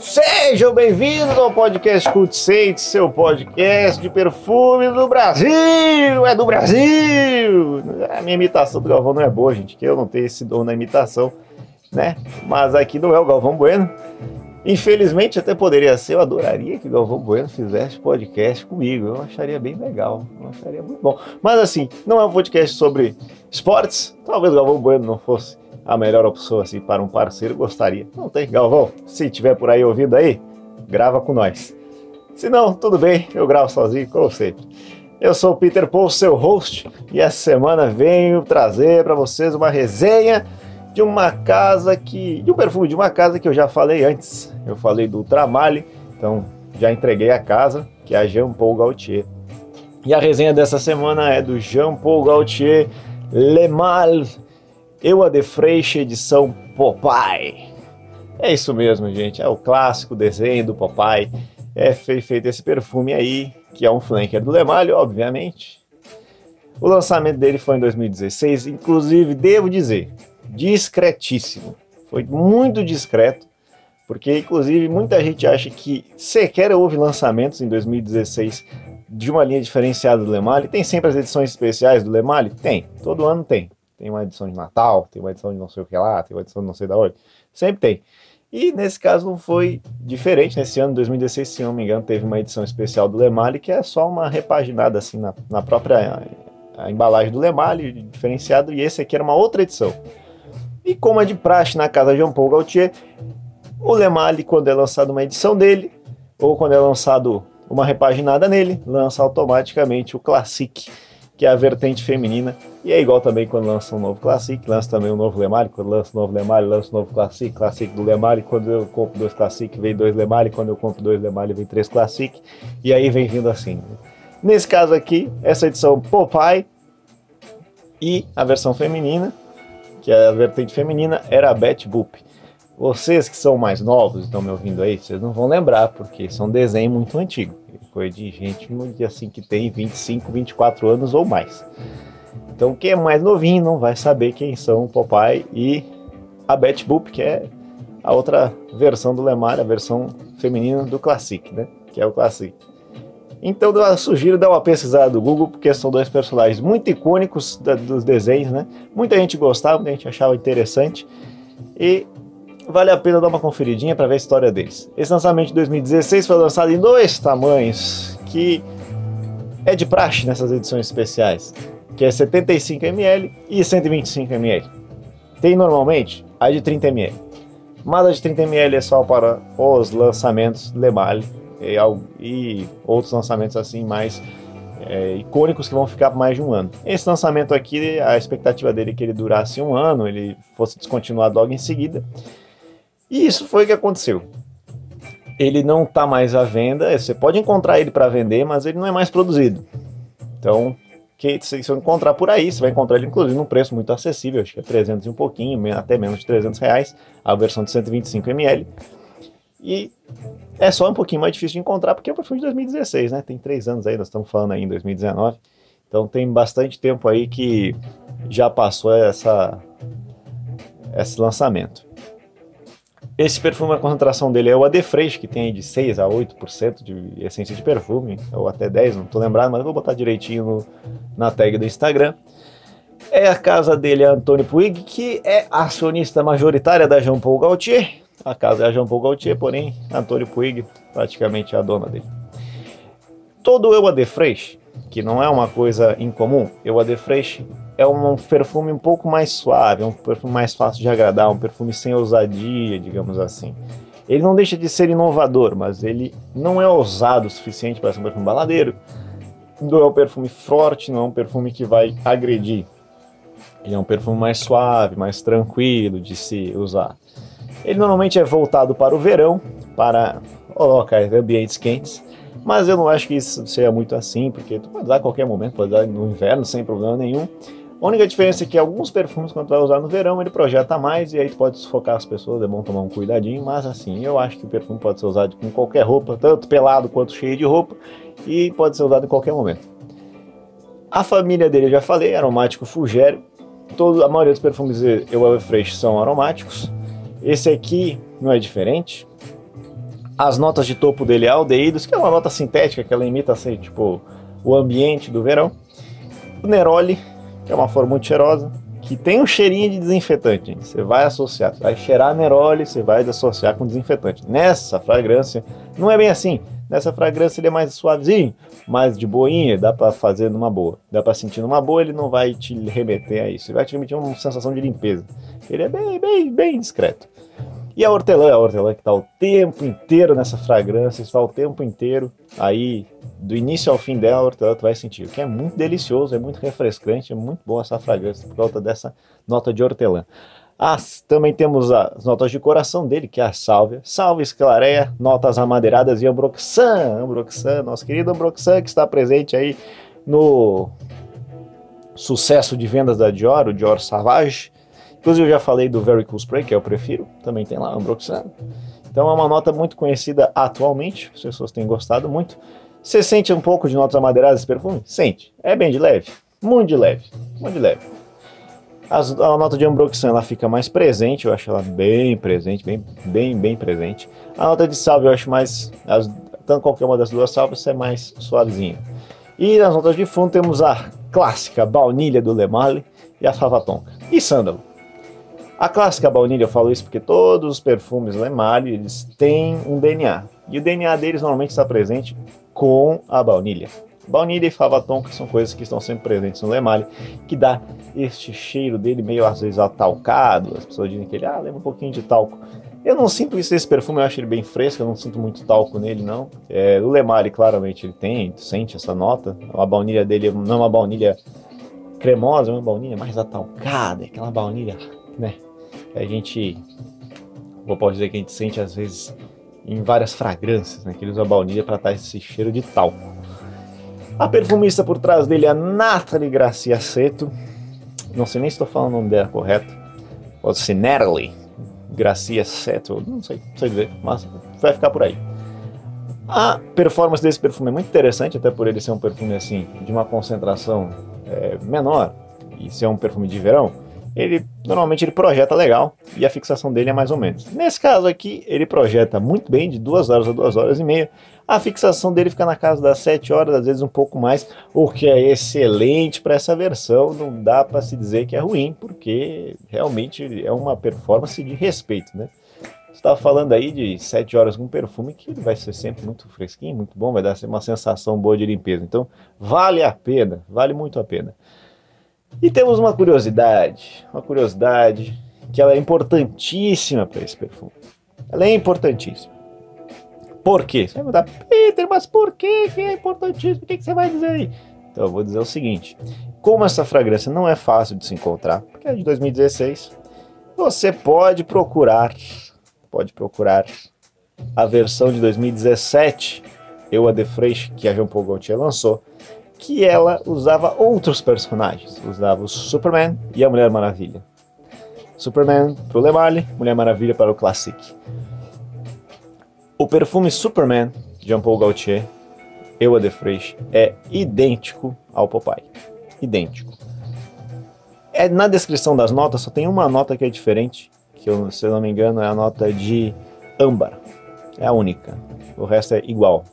Sejam bem-vindos ao podcast Cult Saints, seu podcast de perfume do Brasil! É do Brasil! A minha imitação do Galvão não é boa, gente, que eu não tenho esse dom na imitação, né? Mas aqui não é o Galvão Bueno. Infelizmente até poderia ser, eu adoraria que Galvão Bueno fizesse podcast comigo, eu acharia bem legal, eu acharia muito bom. Mas assim, não é um podcast sobre esportes, talvez o Galvão Bueno não fosse a melhor opção assim para um parceiro, gostaria. Não tem, Galvão, se tiver por aí ouvindo aí, grava com nós. Se não, tudo bem, eu gravo sozinho, como sempre. Eu sou o Peter Paul, seu host, e essa semana venho trazer para vocês uma resenha de uma casa que. de um perfume de uma casa que eu já falei antes. Eu falei do Ultramale, então já entreguei a casa, que é a Jean Paul Gaultier. E a resenha dessa semana é do Jean Paul Gaultier Le Mal Eua de Freixo edição Popeye. É isso mesmo, gente. É o clássico desenho do Popeye. É feito esse perfume aí, que é um flanker do Lemalho, obviamente. O lançamento dele foi em 2016, inclusive, devo dizer, discretíssimo. Foi muito discreto, porque inclusive muita gente acha que sequer houve lançamentos em 2016 de uma linha diferenciada do Lemalho. Tem sempre as edições especiais do Lemalho? Tem, todo ano tem. Tem uma edição de Natal, tem uma edição de não sei o que lá, tem uma edição de não sei da onde. Sempre tem. E nesse caso não foi diferente. Nesse ano, 2016, se não me engano, teve uma edição especial do Lemali, que é só uma repaginada assim na, na própria a, a embalagem do Lemali, diferenciado, e esse aqui era uma outra edição. E como é de praxe na casa de Jean Paul Gaultier, o Lemali, quando é lançado uma edição dele, ou quando é lançado uma repaginada nele, lança automaticamente o Classic que é a vertente feminina. E é igual também quando lança um novo Classic, lança também um novo Lemari, quando lança um novo Lemari, lança um novo Classic, Classic do Lemari, quando eu compro dois Classic, vem dois Lemari, quando eu compro dois Lemari, vem três Classic, e aí vem vindo assim. Nesse caso aqui, essa edição Popeye e a versão feminina, que a vertente feminina, era a Betty Boop. Vocês que são mais novos, estão me ouvindo aí, vocês não vão lembrar, porque são desenho muito antigo. Coisa de gente assim que tem 25, 24 anos ou mais. Então quem é mais novinho não vai saber quem são o Popeye e a Betty Boop, que é a outra versão do Lemar, a versão feminina do Classic, né? Que é o Classic. Então eu sugiro dar uma pesquisada do Google, porque são dois personagens muito icônicos da, dos desenhos, né? Muita gente gostava, muita gente achava interessante. E vale a pena dar uma conferidinha para ver a história deles. Esse lançamento de 2016 foi lançado em dois tamanhos, que é de praxe nessas edições especiais, que é 75ml e 125ml. Tem normalmente a de 30ml, mas a de 30ml é só para os lançamentos Lemal e, e outros lançamentos assim mais é, icônicos que vão ficar por mais de um ano. Esse lançamento aqui, a expectativa dele é que ele durasse um ano, ele fosse descontinuado logo em seguida. E isso foi o que aconteceu. Ele não está mais à venda, você pode encontrar ele para vender, mas ele não é mais produzido. Então, que se você encontrar por aí, você vai encontrar ele inclusive num preço muito acessível, acho que é 300 e um pouquinho, até menos de 300 reais, a versão de 125 ml. E é só um pouquinho mais difícil de encontrar porque é o perfume de 2016, né? Tem três anos aí, nós estamos falando aí em 2019. Então tem bastante tempo aí que já passou essa, esse lançamento. Esse perfume, a concentração dele é o AD Fresh, que tem de 6 a 8% de essência de perfume, ou até 10, não estou lembrado, mas eu vou botar direitinho no, na tag do Instagram. É a casa dele, Antônio Puig, que é acionista majoritária da Jean Paul Gaultier. A casa é a Jean Paul Gaultier, porém, Antônio Puig praticamente a dona dele. Todo o AD Fresh, que não é uma coisa incomum, o AD Fresh é um perfume um pouco mais suave, é um perfume mais fácil de agradar, um perfume sem ousadia, digamos assim. Ele não deixa de ser inovador, mas ele não é ousado o suficiente para ser um perfume baladeiro. Não é um perfume forte, não é um perfume que vai agredir. Ele é um perfume mais suave, mais tranquilo de se usar. Ele normalmente é voltado para o verão, para locais, ambientes quentes, mas eu não acho que isso seja muito assim, porque tu pode usar a qualquer momento, pode usar no inverno sem problema nenhum. A única diferença é que alguns perfumes, quando tu vai usar no verão, ele projeta mais e aí tu pode sufocar as pessoas, é bom tomar um cuidadinho, mas assim, eu acho que o perfume pode ser usado com qualquer roupa, tanto pelado quanto cheio de roupa, e pode ser usado em qualquer momento. A família dele, eu já falei, aromático Fugério, todo, a maioria dos perfumes eu Fresh são aromáticos. Esse aqui não é diferente. As notas de topo dele é aldeídos, que é uma nota sintética que ela imita assim, tipo o ambiente do verão. O Neroli, que é uma flor muito cheirosa, que tem um cheirinho de desinfetante. Você vai associar, você vai cheirar Neroli, você vai associar com desinfetante. Nessa fragrância, não é bem assim. Nessa fragrância ele é mais suavezinho, mais de boinha, dá para fazer numa boa. Dá para sentir numa boa, ele não vai te remeter a isso. Ele vai te remeter uma sensação de limpeza. Ele é bem, bem, bem discreto. E a hortelã, a hortelã que está o tempo inteiro nessa fragrância, está o tempo inteiro aí, do início ao fim dela, a hortelã tu vai sentir, o que é muito delicioso, é muito refrescante, é muito boa essa fragrância por causa dessa nota de hortelã. As, também temos as notas de coração dele, que é a sálvia, sálvia esclareia, notas amadeiradas e ambroxan, ambroxan, nosso querido ambroxan que está presente aí no sucesso de vendas da Dior, o Dior Savage, Inclusive eu já falei do Very Cool Spray, que eu prefiro, também tem lá Ambroxan. Então é uma nota muito conhecida atualmente, as pessoas têm gostado muito. Você sente um pouco de notas amadeiradas desse perfume? Sente. É bem de leve, muito de leve, muito de leve. As, a nota de Ambroxan ela fica mais presente, eu acho ela bem presente, bem, bem, bem presente. A nota de salve eu acho mais, as, tanto qualquer uma das duas salvas é mais suavezinha. E nas notas de fundo temos a clássica baunilha do Le Male e a fava tonka. E sândalo. A clássica baunilha, eu falo isso porque todos os perfumes Lemali, eles têm um DNA. E o DNA deles normalmente está presente com a baunilha. Baunilha e fava tonka são coisas que estão sempre presentes no Lemali, que dá este cheiro dele meio às vezes atalcado. As pessoas dizem que ele ah, lembra um pouquinho de talco. Eu não sinto isso nesse perfume, eu acho ele bem fresco, eu não sinto muito talco nele, não. É, o Lemali, claramente, ele tem, sente essa nota. A baunilha dele não é uma baunilha cremosa, é uma baunilha mais atalcada, aquela baunilha né? A gente, vou pode dizer que a gente sente às vezes em várias fragrâncias, né? Que ele usa baunilha para dar esse cheiro de talco. A perfumista por trás dele é a Nathalie Gracia Seto. Não sei nem se estou falando o nome dela correto. Pode ser Natalie Gracia Seto. Não sei, não sei dizer, mas vai ficar por aí. A performance desse perfume é muito interessante, até por ele ser um perfume assim de uma concentração é, menor e ser um perfume de verão ele normalmente ele projeta legal e a fixação dele é mais ou menos. Nesse caso aqui, ele projeta muito bem, de 2 horas a 2 horas e meia. A fixação dele fica na casa das 7 horas, às vezes um pouco mais, o que é excelente para essa versão. Não dá para se dizer que é ruim, porque realmente é uma performance de respeito, né? Você estava falando aí de 7 horas com perfume que vai ser sempre muito fresquinho, muito bom, vai dar uma sensação boa de limpeza. Então, vale a pena, vale muito a pena. E temos uma curiosidade, uma curiosidade que ela é importantíssima para esse perfume. Ela é importantíssima. Por quê? Você vai mudar, Peter, mas por quê que é importantíssimo? O que, que você vai dizer aí? Então eu vou dizer o seguinte: como essa fragrância não é fácil de se encontrar, porque é de 2016, você pode procurar, pode procurar a versão de 2017, Eu a The Fresh, que a Jean Paul Gaultier lançou, que ela usava outros personagens. Usava o Superman e a Mulher Maravilha. Superman para o Lemale, Mulher Maravilha para o Classic. O perfume Superman, Jean Paul Gaultier, Eau de Fraiche, é idêntico ao Popeye. Idêntico. É, na descrição das notas só tem uma nota que é diferente, que eu, se eu não me engano é a nota de âmbar. É a única. O resto é igual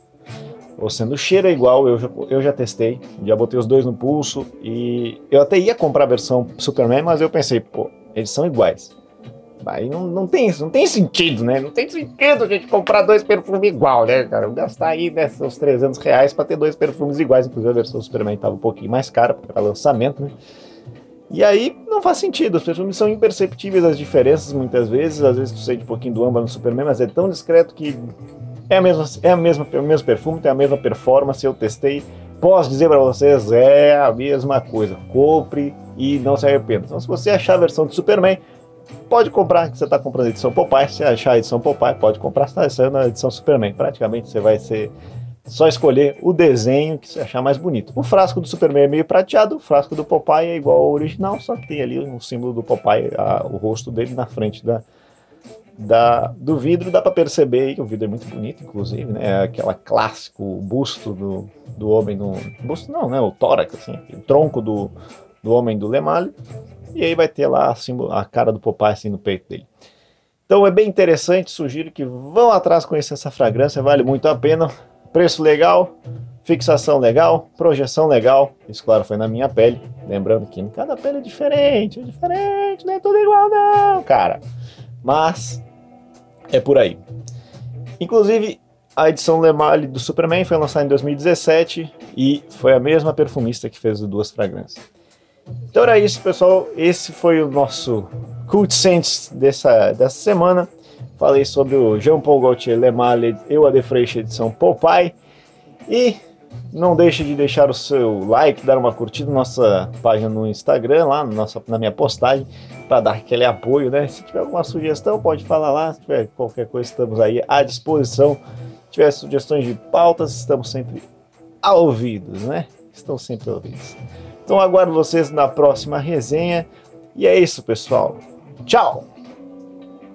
ou sendo é igual, eu já, eu já testei, já botei os dois no pulso e eu até ia comprar a versão Superman, mas eu pensei, pô, eles são iguais. Aí não, não, tem, não tem sentido, né? Não tem sentido a gente comprar dois perfumes igual, né, cara? Gastar aí né, uns 300 reais pra ter dois perfumes iguais. Inclusive a versão Superman tava um pouquinho mais cara, porque era lançamento, né? E aí não faz sentido, os perfumes são imperceptíveis as diferenças muitas vezes. Às vezes tu sente um pouquinho do âmbar no Superman, mas é tão discreto que é, a mesma, é a mesma, o mesmo perfume, tem a mesma performance, eu testei. Posso dizer para vocês, é a mesma coisa. Compre e não se arrependa. Então, se você achar a versão de Superman, pode comprar, que você está comprando a edição Popeye. Se achar a edição Popeye, pode comprar, está saindo a edição Superman. Praticamente você vai ser só escolher o desenho que você achar mais bonito. O frasco do Superman é meio prateado, o frasco do Popeye é igual ao original, só que tem ali um símbolo do Popeye, a, o rosto dele na frente da, da, do vidro dá para perceber que o vidro é muito bonito, inclusive, né? É aquela clássico busto do, do homem no busto não, né? O tórax, assim, o tronco do, do homem do Lemale. e aí vai ter lá assim, a cara do Popeye assim no peito dele. Então é bem interessante, sugiro que vão atrás conhecer essa fragrância, vale muito a pena. Preço legal, fixação legal, projeção legal. Isso, claro, foi na minha pele. Lembrando que cada pele é diferente, é diferente, não é tudo igual, não, cara. Mas é por aí. Inclusive, a edição Lemale do Superman foi lançada em 2017 e foi a mesma perfumista que fez as duas fragrâncias. Então era isso, pessoal. Esse foi o nosso Cult Sense dessa, dessa semana. Falei sobre o Jean-Paul Gaultier Le Male e o Adefreixe edição Popeye. E não deixe de deixar o seu like, dar uma curtida na nossa página no Instagram, lá na, nossa, na minha postagem, para dar aquele apoio, né? Se tiver alguma sugestão, pode falar lá. Se tiver qualquer coisa, estamos aí à disposição. Se tiver sugestões de pautas, estamos sempre ouvidos, né? Estão sempre ouvidos. Então aguardo vocês na próxima resenha. E é isso, pessoal. Tchau!